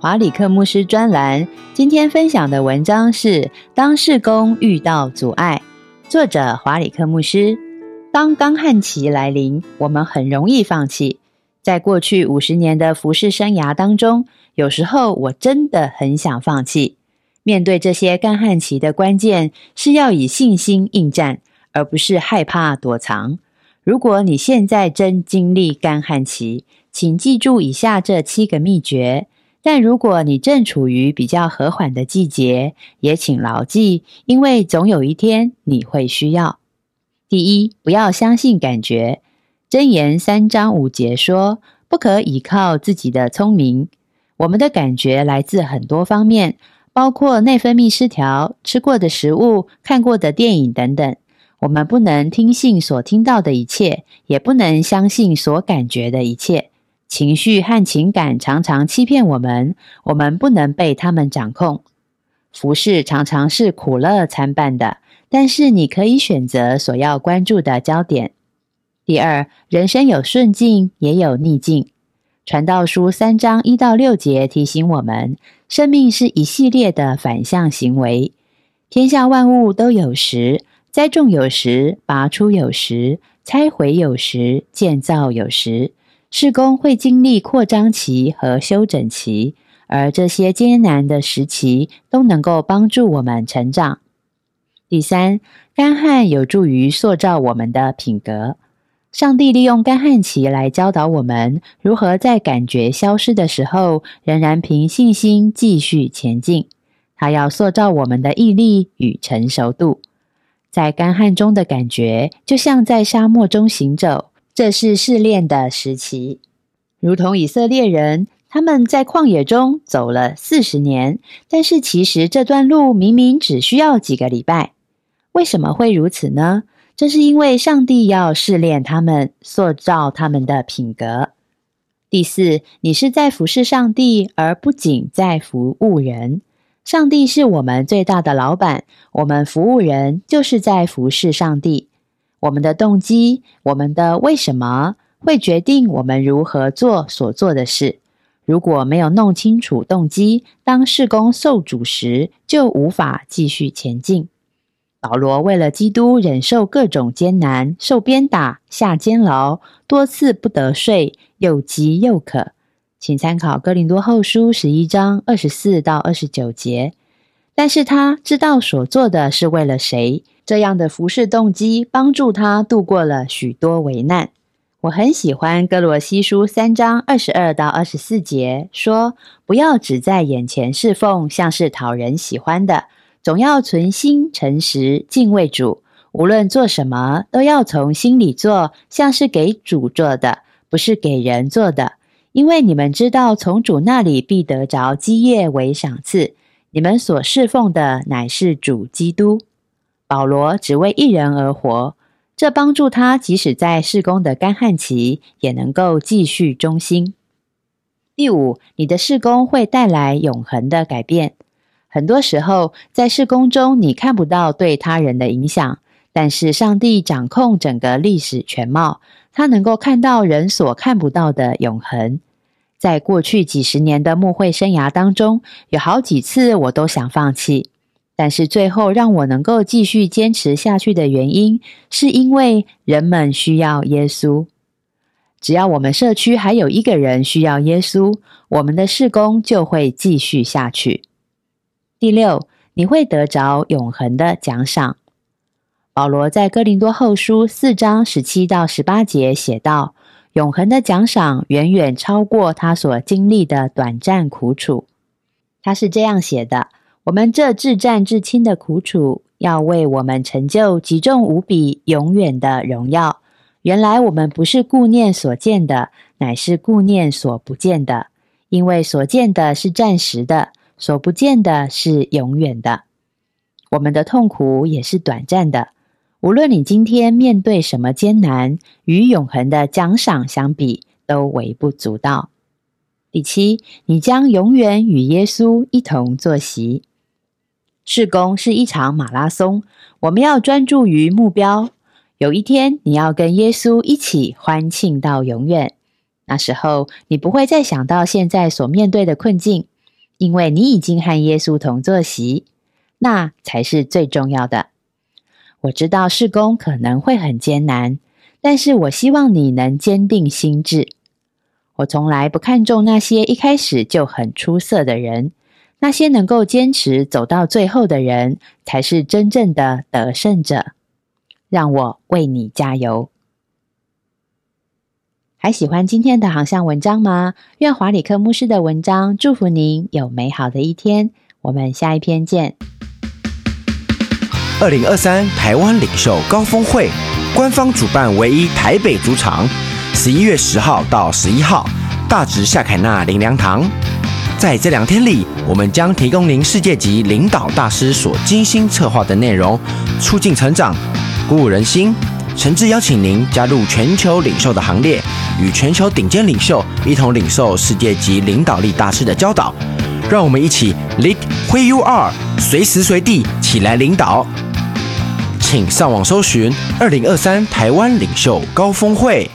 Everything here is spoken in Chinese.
华里克牧师专栏，今天分享的文章是《当事工遇到阻碍》，作者华里克牧师。当干旱期来临，我们很容易放弃。在过去五十年的服侍生涯当中，有时候我真的很想放弃。面对这些干旱期的关键，是要以信心应战，而不是害怕躲藏。如果你现在正经历干旱期，请记住以下这七个秘诀。但如果你正处于比较和缓的季节，也请牢记，因为总有一天你会需要。第一，不要相信感觉。箴言三章五节说：“不可倚靠自己的聪明。”我们的感觉来自很多方面，包括内分泌失调、吃过的食物、看过的电影等等。我们不能听信所听到的一切，也不能相信所感觉的一切。情绪和情感常常欺骗我们，我们不能被他们掌控。服饰常常是苦乐参半的，但是你可以选择所要关注的焦点。第二，人生有顺境，也有逆境。传道书三章一到六节提醒我们，生命是一系列的反向行为。天下万物都有时，栽种有时，拔出有时，拆毁有时，建造有时。施工会经历扩张期和休整期，而这些艰难的时期都能够帮助我们成长。第三，干旱有助于塑造我们的品格。上帝利用干旱期来教导我们如何在感觉消失的时候，仍然凭信心继续前进。他要塑造我们的毅力与成熟度。在干旱中的感觉，就像在沙漠中行走。这是试炼的时期，如同以色列人，他们在旷野中走了四十年，但是其实这段路明明只需要几个礼拜。为什么会如此呢？这是因为上帝要试炼他们，塑造他们的品格。第四，你是在服侍上帝，而不仅在服务人。上帝是我们最大的老板，我们服务人就是在服侍上帝。我们的动机，我们的为什么会决定我们如何做所做的事。如果没有弄清楚动机，当事工受阻时，就无法继续前进。保罗为了基督忍受各种艰难，受鞭打、下监牢，多次不得睡，又饥又渴。请参考哥林多后书十一章二十四到二十九节。但是他知道所做的是为了谁。这样的服侍动机帮助他度过了许多危难。我很喜欢哥罗西书三章二十二到二十四节，说：“不要只在眼前侍奉，像是讨人喜欢的，总要存心诚实敬畏主。无论做什么，都要从心里做，像是给主做的，不是给人做的。因为你们知道，从主那里必得着基业为赏赐。你们所侍奉的乃是主基督。”保罗只为一人而活，这帮助他即使在事工的干旱期，也能够继续忠心。第五，你的事工会带来永恒的改变。很多时候，在事工中，你看不到对他人的影响，但是上帝掌控整个历史全貌，他能够看到人所看不到的永恒。在过去几十年的牧会生涯当中，有好几次我都想放弃。但是最后让我能够继续坚持下去的原因，是因为人们需要耶稣。只要我们社区还有一个人需要耶稣，我们的事工就会继续下去。第六，你会得着永恒的奖赏。保罗在哥林多后书四章十七到十八节写道：“永恒的奖赏远远超过他所经历的短暂苦楚。”他是这样写的。我们这至战至亲的苦楚，要为我们成就极重无比、永远的荣耀。原来我们不是顾念所见的，乃是顾念所不见的。因为所见的是暂时的，所不见的是永远的。我们的痛苦也是短暂的。无论你今天面对什么艰难，与永恒的奖赏相比，都微不足道。第七，你将永远与耶稣一同坐席。事工是一场马拉松，我们要专注于目标。有一天，你要跟耶稣一起欢庆到永远。那时候，你不会再想到现在所面对的困境，因为你已经和耶稣同坐席，那才是最重要的。我知道事工可能会很艰难，但是我希望你能坚定心智。我从来不看重那些一开始就很出色的人，那些能够坚持走到最后的人，才是真正的得胜者。让我为你加油！还喜欢今天的航向文章吗？愿华里克牧师的文章祝福您有美好的一天。我们下一篇见。二零二三台湾领袖高峰会官方主办唯一台北主场，十一月十号到十一号，大直夏凯纳林良堂。在这两天里，我们将提供您世界级领导大师所精心策划的内容，促进成长，鼓舞人心。诚挚邀请您加入全球领袖的行列，与全球顶尖领袖一同领受世界级领导力大师的教导。让我们一起 lead where you are，随时随地起来领导。请上网搜寻二零二三台湾领袖高峰会。